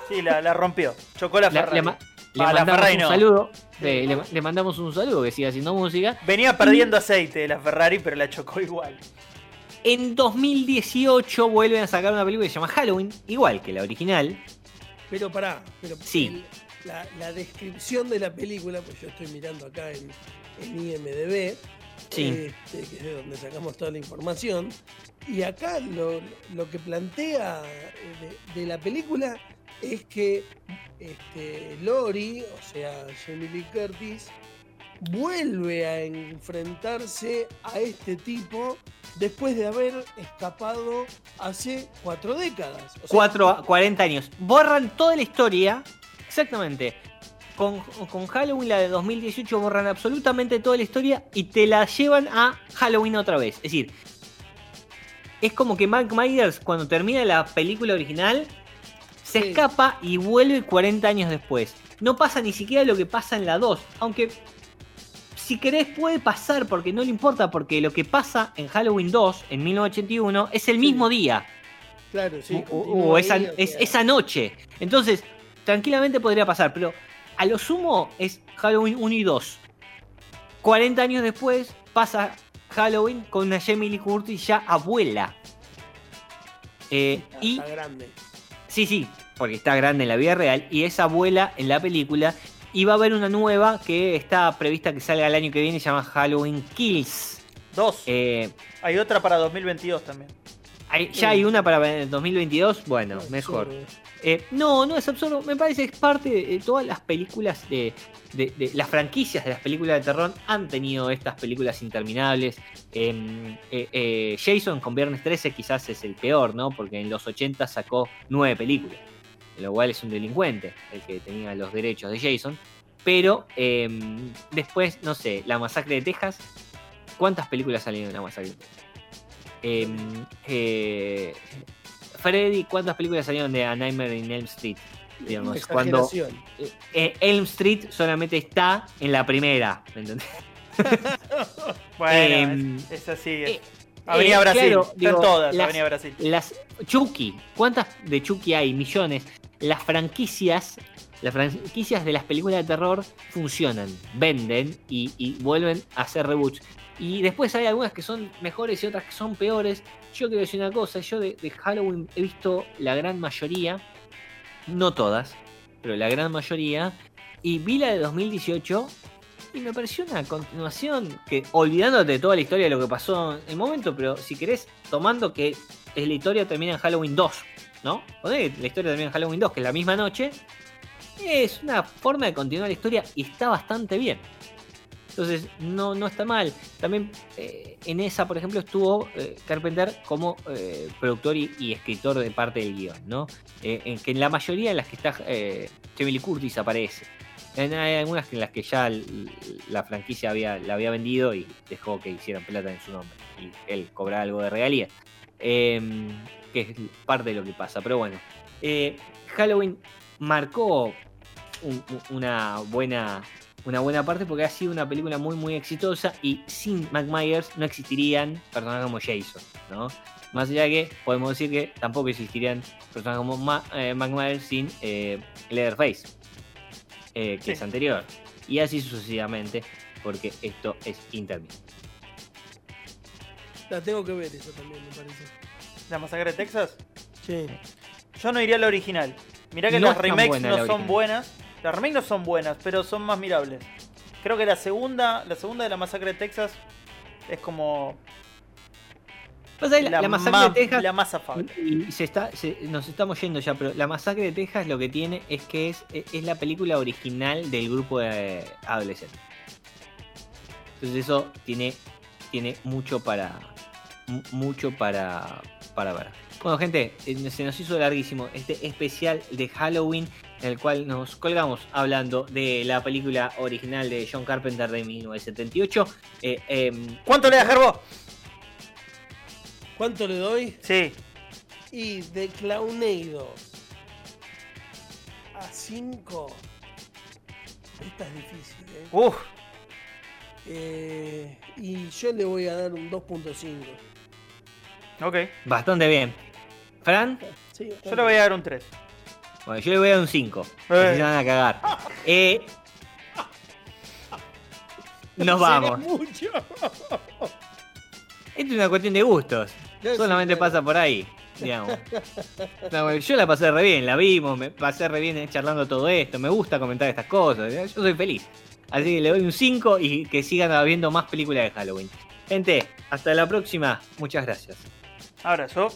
Sí, la, la rompió. Chocó la Ferrari. le, ma- le Ah, la Ferrari un no. saludo. Le, le mandamos un saludo que siga haciendo música. Venía perdiendo aceite de la Ferrari, pero la chocó igual. En 2018 vuelven a sacar una película que se llama Halloween, igual que la original. Pero pará, pero Sí. la, la descripción de la película, pues yo estoy mirando acá en, en IMDB, Sí. este, que es de donde sacamos toda la información, y acá lo, lo que plantea eh, de, de la película es que este, Lori, o sea, Jamie Curtis, vuelve a enfrentarse a este tipo después de haber escapado hace cuatro décadas. Cuatro, a- 40 años. Borran toda la historia. Exactamente. Con, con Halloween, la de 2018, borran absolutamente toda la historia y te la llevan a Halloween otra vez. Es decir, es como que Mike Myers, cuando termina la película original, se Sí. escapa y vuelve 40 años después. No pasa ni siquiera lo que pasa en la 2. Aunque, si querés, puede pasar porque no le importa. Porque lo que pasa en Halloween 2, en 1981, es el mismo día. Claro, sí. o, esa, es- esa noche. Entonces, tranquilamente podría pasar, pero a lo sumo es Halloween 1 y 2. 40 años después pasa Halloween con una Jamie Lee Curtis ya abuela. Eh, y grande. Sí, sí, porque está grande en la vida real y es abuela en la película. Y va a haber una nueva que está prevista que salga el año que viene, se llama Halloween Kills. Dos. Eh, Hay otra para 2022 también. hay- ya hay una para el 2022, bueno, mejor. Eh, no, no es absurdo. Me parece que es parte de, todas las películas de, las franquicias de las películas de terror han tenido estas películas interminables. Em, eh, eh, Jason con Viernes 13 quizás es el peor, ¿no? Porque en los 80 sacó nueve películas, lo cual es un delincuente el que tenía los derechos de Jason. Pero em, después, no sé, La Masacre de Texas. ¿Cuántas películas salieron de La Masacre de Texas? Freddy, ¿cuántas películas salieron de A Nightmare in Elm Street? Digamos, cuando eh, Elm Street solamente está en la primera, ¿me entendés? [laughs] Bueno, Em, es, es así. es. eh, Avenida eh, Brasil. claro, Están digo, todas, las- Avenida Brasil. Las Chucky, ¿cuántas de Chucky hay? Millones. Las franquicias, las franquicias de las películas de terror funcionan, venden y, y vuelven a hacer reboots. Y después hay algunas que son mejores y otras que son peores. Yo quiero decir una cosa, yo de, Halloween he visto la gran mayoría, no todas, pero la gran mayoría. Y vi la de 2018 y me pareció una continuación que, olvidándote de toda la historia de lo que pasó en el momento, pero si querés, tomando que la historia termina en Halloween 2, ¿no? Poné la historia termina en Halloween 2, que es la misma noche, es una forma de continuar la historia y está bastante bien. Entonces, no, no está mal. También eh, en esa, por ejemplo, estuvo eh, Carpenter como eh, productor y, escritor de parte del guion, ¿no? En que en la mayoría en las que está eh, Lee Curtis aparece. Hay algunas en las que ya la franquicia había, la había vendido y dejó que hicieran plata en su nombre. Y él cobraba algo de regalía. Em, que es parte de lo que pasa. Pero bueno, Halloween marcó un- un- una buena una buena parte porque ha sido una película muy muy exitosa y sin Mike Myers no existirían personajes como Jason, ¿no? Más allá de que podemos decir que tampoco existirían personajes como Ma- eh, Mike Myers sin eh, Leatherface, eh, que Sí. es anterior. Y así sucesivamente, porque esto es intermitente. La tengo que ver eso también, me parece. ¿La masacre de Texas? Sí. Yo no iría a la original. Mirá que No las remakes buena no la son original. buenas. Las remakes no son buenas, pero son más mirables. Creo que la segunda, la segunda de la masacre de Texas es como que la, la masacre ma- de Texas. la más afable. Y se está, se- nos estamos yendo ya, pero la masacre de Texas lo que tiene es que es, es la película original del grupo de adolescentes. Entonces eso tiene, tiene mucho para mu- mucho para, para ver. Bueno gente, eh, se nos hizo larguísimo este especial de Halloween en el cual nos colgamos hablando de la película original de John Carpenter de 1978. Eh, em, ¿Cuánto le das, Gerbo? ¿Cuánto le doy? Sí. Y de Clownado a 5. Esta es difícil, ¿eh? Uf. Eh, Y yo le voy a dar un 2.5. Ok. bastante bien. Fran, Sí, Yo le voy a dar un 3. bueno, yo le voy a dar un 5. Eh. Se van a cagar. Eh, nos vamos. mucho. Esto es una cuestión de gustos. Solamente pasa por ahí, digamos. No, yo la pasé re bien, la vimos, me pasé re bien charlando todo esto. Me gusta comentar estas cosas. Yo soy feliz. Así que le doy un 5 y que sigan habiendo más películas de Halloween. Gente, hasta la próxima. Muchas gracias. Abrazo.